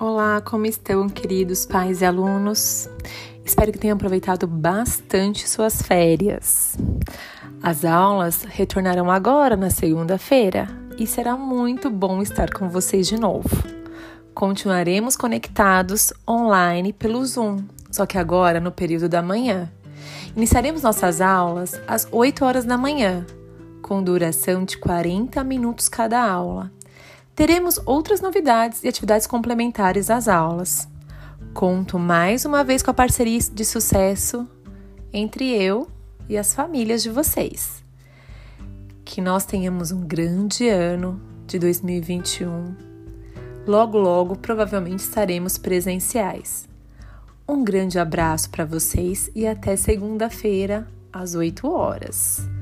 Olá, como estão, queridos pais e alunos? Espero que tenham aproveitado bastante suas férias. As aulas retornarão agora na segunda-feira e será muito bom estar com vocês de novo. Continuaremos conectados online pelo Zoom, só que agora no período da manhã. Iniciaremos nossas aulas às 8 horas da manhã, com duração de 40 minutos cada aula teremos outras novidades e atividades complementares às aulas. Conto mais uma vez com a parceria de sucesso entre eu e as famílias de vocês. Que nós tenhamos um grande ano de 2021. Logo, logo, provavelmente estaremos presenciais. Um grande abraço para vocês e até segunda-feira, às 8 horas.